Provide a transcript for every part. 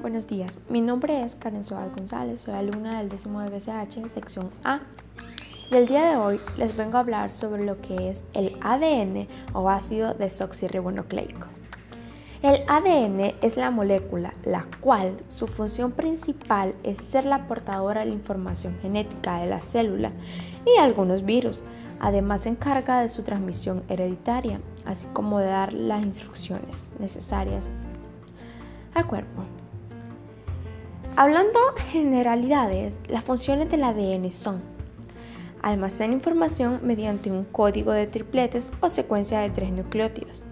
Buenos días, mi nombre es Karen Soal González, soy alumna del décimo de BCH, sección A. Y el día de hoy les vengo a hablar sobre lo que es el ADN o ácido desoxirribonucleico. El ADN es la molécula la cual su función principal es ser la portadora de la información genética de la célula y algunos virus. Además se encarga de su transmisión hereditaria, así como de dar las instrucciones necesarias al cuerpo. Hablando generalidades, las funciones del ADN son almacena información mediante un código de tripletes o secuencia de tres nucleótidos.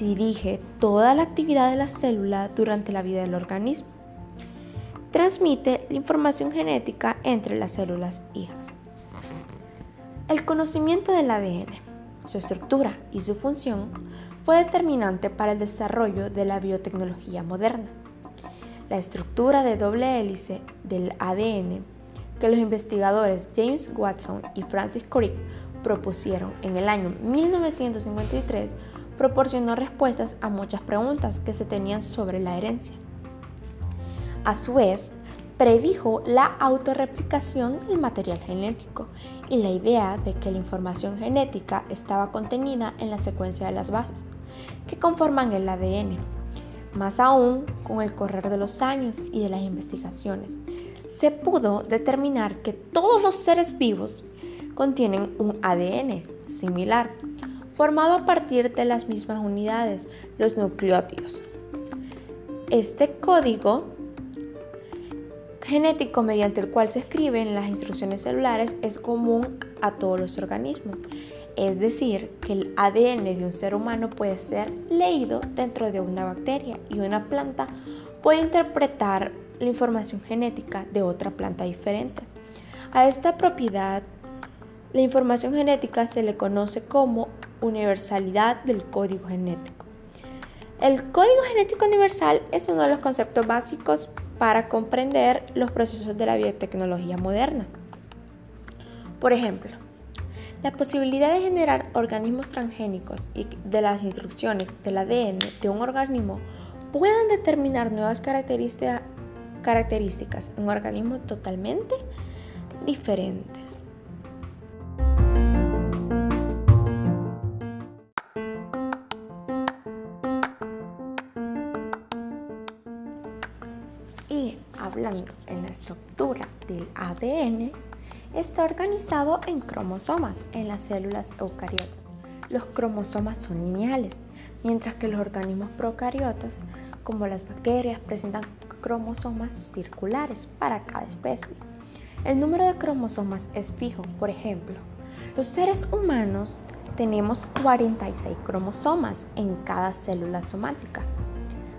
Dirige toda la actividad de la célula durante la vida del organismo. Transmite la información genética entre las células hijas. El conocimiento del ADN, su estructura y su función fue determinante para el desarrollo de la biotecnología moderna. La estructura de doble hélice del ADN que los investigadores James Watson y Francis Crick propusieron en el año 1953 proporcionó respuestas a muchas preguntas que se tenían sobre la herencia. A su vez, predijo la autorreplicación del material genético y la idea de que la información genética estaba contenida en la secuencia de las bases que conforman el ADN más aún, con el correr de los años y de las investigaciones, se pudo determinar que todos los seres vivos contienen un ADN similar, formado a partir de las mismas unidades, los nucleótidos. Este código genético mediante el cual se escriben las instrucciones celulares es común a todos los organismos es decir, que el ADN de un ser humano puede ser leído dentro de una bacteria y una planta puede interpretar la información genética de otra planta diferente. A esta propiedad, la información genética se le conoce como universalidad del código genético. El código genético universal es uno de los conceptos básicos para comprender los procesos de la biotecnología moderna. Por ejemplo, la posibilidad de generar organismos transgénicos y de las instrucciones del ADN de un organismo puedan determinar nuevas características en un organismo totalmente diferentes. En la estructura del ADN, está organizado en cromosomas en las células eucariotas. Los cromosomas son lineales, mientras que los organismos procariotas, como las bacterias, presentan cromosomas circulares para cada especie. El número de cromosomas es fijo, por ejemplo, los seres humanos tenemos 46 cromosomas en cada célula somática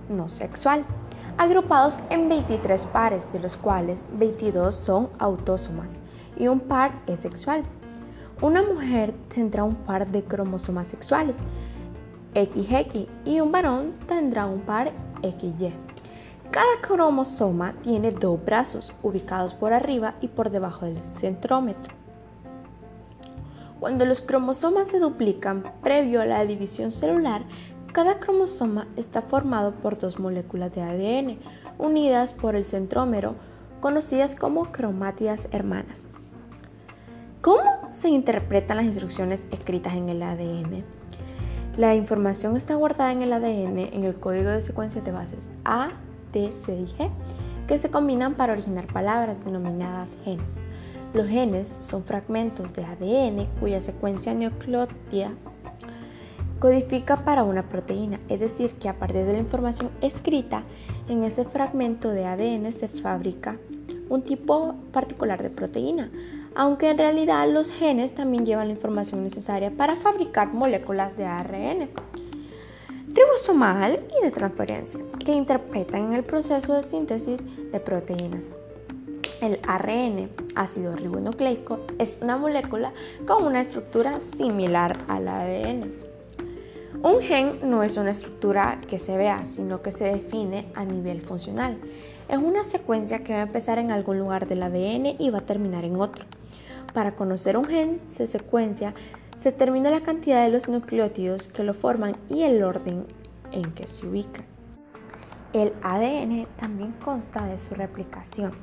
no sexual, agrupados en 23 pares, de los cuales 22 son autósomas y un par es sexual. Una mujer tendrá un par de cromosomas sexuales, XX, y un varón tendrá un par XY. Cada cromosoma tiene dos brazos ubicados por arriba y por debajo del centrómetro. Cuando los cromosomas se duplican previo a la división celular, cada cromosoma está formado por dos moléculas de ADN unidas por el centrómero, conocidas como cromátidas hermanas. ¿Cómo se interpretan las instrucciones escritas en el ADN? La información está guardada en el ADN en el código de secuencia de bases A, T, C y G, que se combinan para originar palabras denominadas genes. Los genes son fragmentos de ADN cuya secuencia nucleótida codifica para una proteína, es decir, que a partir de la información escrita en ese fragmento de ADN se fabrica un tipo particular de proteína aunque en realidad los genes también llevan la información necesaria para fabricar moléculas de ARN ribosomal y de transferencia, que interpretan el proceso de síntesis de proteínas. El ARN, ácido ribonucleico, es una molécula con una estructura similar al ADN. Un gen no es una estructura que se vea, sino que se define a nivel funcional. Es una secuencia que va a empezar en algún lugar del ADN y va a terminar en otro. Para conocer un gen se secuencia se determina la cantidad de los nucleótidos que lo forman y el orden en que se ubican. El ADN también consta de su replicación,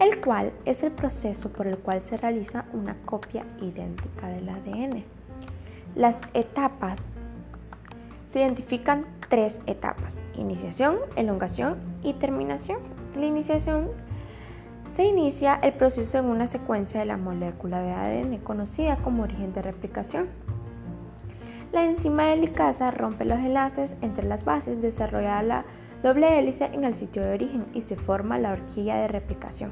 el cual es el proceso por el cual se realiza una copia idéntica del ADN. Las etapas se identifican tres etapas, iniciación, elongación y terminación. La iniciación se inicia el proceso en una secuencia de la molécula de ADN conocida como origen de replicación. La enzima helicasa rompe los enlaces entre las bases, desarrolla la doble hélice en el sitio de origen y se forma la horquilla de replicación.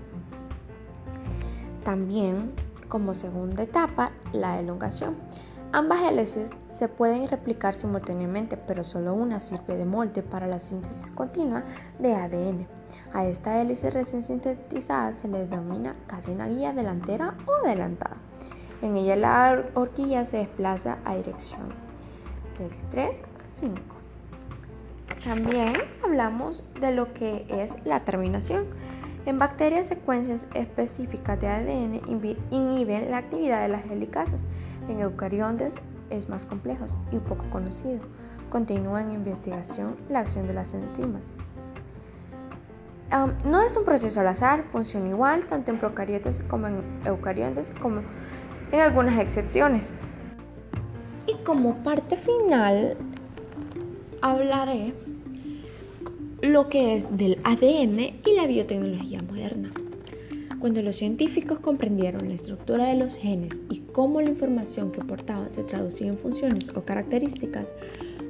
También, como segunda etapa, la elongación. Ambas hélices se pueden replicar simultáneamente, pero solo una sirve de molde para la síntesis continua de ADN. A esta hélice recién sintetizada se le denomina cadena guía delantera o adelantada. En ella la horquilla se desplaza a dirección del 3 al 5. También hablamos de lo que es la terminación. En bacterias, secuencias específicas de ADN inhiben la actividad de las helicasas en eucariontes es más complejo y poco conocido. Continúa en investigación la acción de las enzimas. no es un proceso al azar, funciona igual tanto en procariotes como en eucariontes, como en algunas excepciones. Y como parte final, hablaré lo que es del ADN y la biotecnología. Cuando los científicos comprendieron la estructura de los genes y cómo la información que portaban se traducía en funciones o características,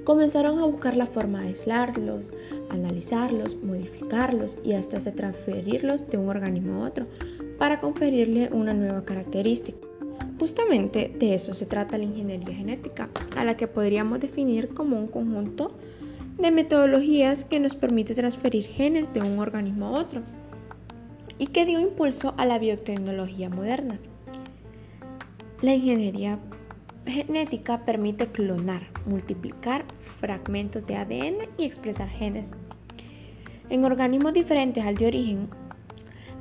comenzaron a buscar la forma de aislarlos, analizarlos, modificarlos y hasta transferirlos de un organismo a otro para conferirle una nueva característica. Justamente de eso se trata la ingeniería genética, a la que podríamos definir como un conjunto de metodologías que nos permite transferir genes de un organismo a otro y que dio impulso a la biotecnología moderna. La ingeniería genética permite clonar, multiplicar fragmentos de ADN y expresar genes en organismos diferentes al de origen.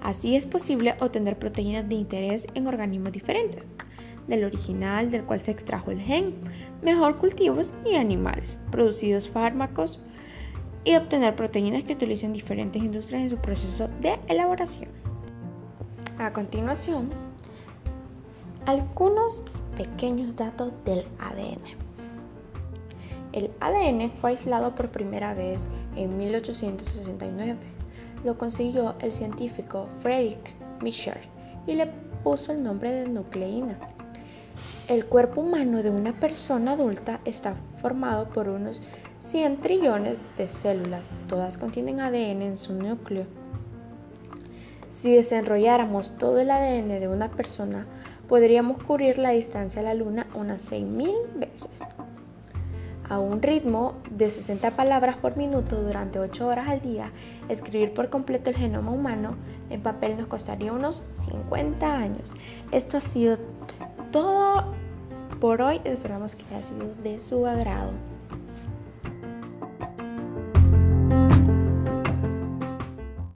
Así es posible obtener proteínas de interés en organismos diferentes, del original del cual se extrajo el gen, mejor cultivos y animales, producidos fármacos, y obtener proteínas que utilicen diferentes industrias en su proceso de elaboración. A continuación, algunos pequeños datos del ADN. El ADN fue aislado por primera vez en 1869. Lo consiguió el científico Friedrich Michel y le puso el nombre de nucleína. El cuerpo humano de una persona adulta está formado por unos 100 trillones de células, todas contienen ADN en su núcleo. Si desenrolláramos todo el ADN de una persona, podríamos cubrir la distancia a la Luna unas 6.000 veces. A un ritmo de 60 palabras por minuto durante 8 horas al día, escribir por completo el genoma humano en papel nos costaría unos 50 años. Esto ha sido todo por hoy. Esperamos que haya sido de su agrado.